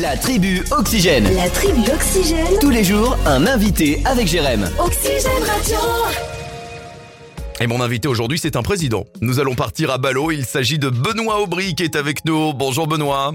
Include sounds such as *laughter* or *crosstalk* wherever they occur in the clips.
La tribu Oxygène. La tribu Oxygène. Tous les jours, un invité avec Jérém. Oxygène Radio. Et mon invité aujourd'hui, c'est un président. Nous allons partir à Ballot. Il s'agit de Benoît Aubry qui est avec nous. Bonjour Benoît.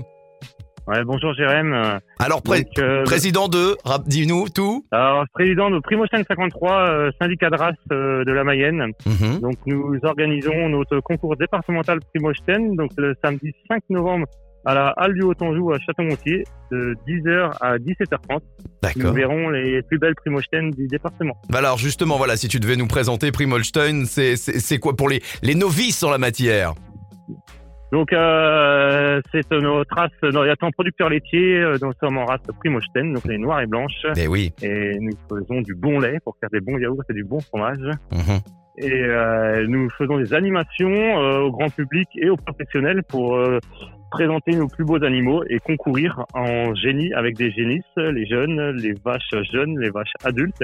Ouais, bonjour Jérém. Alors, pré- donc, euh, président de, rap- dis-nous tout. alors, président de Primotion 53, euh, syndicat de race euh, de la Mayenne. Mhm. Donc, nous organisons notre concours départemental Primosten, donc le samedi 5 novembre à la Halle du Haut-Anjou à Château-Gontier, de 10h à 17h30. Nous D'accord. verrons les plus belles Primosten du département. Bah alors justement, voilà, si tu devais nous présenter Primolstein, c'est quoi pour les, les novices en la matière? Donc, euh, c'est notre race, il y a un producteur laitier, euh, nous sommes en race Primosten, donc les noirs et blanches. Eh oui. Et nous faisons du bon lait pour faire des bons yaourts et du bon fromage. Mhm. Et euh, nous faisons des animations euh, au grand public et aux professionnels pour euh, présenter nos plus beaux animaux et concourir en génie avec des génisses, les jeunes, les vaches jeunes, les vaches adultes.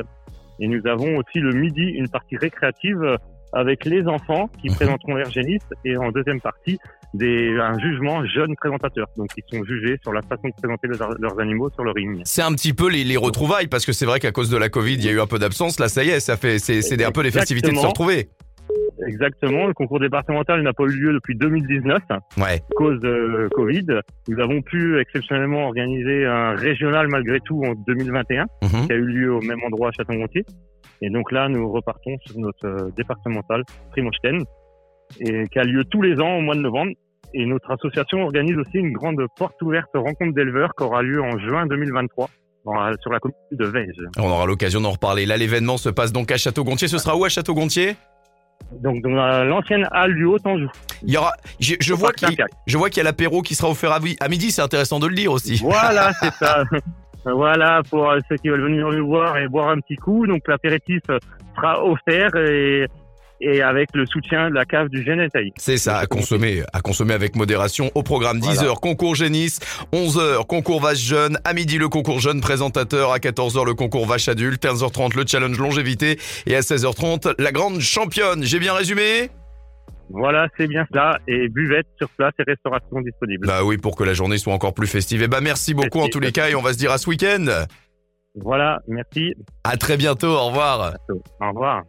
Et nous avons aussi le midi une partie récréative avec les enfants qui Mhm. présenteront leurs génisses et en deuxième partie des, un jugement jeunes présentateurs. Donc ils sont jugés sur la façon de présenter leurs, leurs animaux sur le ring. C'est un petit peu les, les retrouvailles parce que c'est vrai qu'à cause de la Covid, il y a eu un peu d'absence. Là, ça y est, ça fait c'est un peu les festivités de se retrouver. Exactement, le concours départemental n'a pas eu lieu depuis 2019. Ouais. cause de Covid. Nous avons pu exceptionnellement organiser un régional malgré tout en 2021 Mhm. qui a eu lieu au même endroit à Château-Gontier. Et donc là, nous repartons sur notre euh, départemental Primochten et qui a lieu tous les ans au mois de novembre. Et notre association organise aussi une grande porte ouverte rencontre d'éleveurs qui aura lieu en juin 2023 dans- sur la commune de Vège. On aura l'occasion d'en reparler. Là, l'événement se passe donc à Château-Gontier. Ce sera où à Château-Gontier? Donc dans la- l'ancienne halle du Haut-Anjou. Il y aura. Je, je vois qu'il je vois qu'il y a l'apéro qui sera offert à, à midi. C'est intéressant de le dire aussi. Voilà, *laughs* c'est ça. Voilà, pour euh, ceux qui veulent venir nous voir et boire un petit coup. Donc, l'apéritif sera offert et, et avec le soutien de la cave du Génétaï. C'est ça, à consommer, à consommer avec modération. Au programme 10h, Voilà. concours génisse, 11h, concours vache jeune, à midi le concours jeune présentateur, à 14h le concours vache adulte, 15h30 le challenge longévité et à 16h30 la grande championne. J'ai bien résumé? Voilà, c'est bien cela. Et buvette sur place et restauration disponible. Bah oui, pour que la journée soit encore plus festive. Et bah merci beaucoup en tous les cas et on va se dire à ce week-end. Voilà, merci. À très bientôt, au revoir. Au revoir.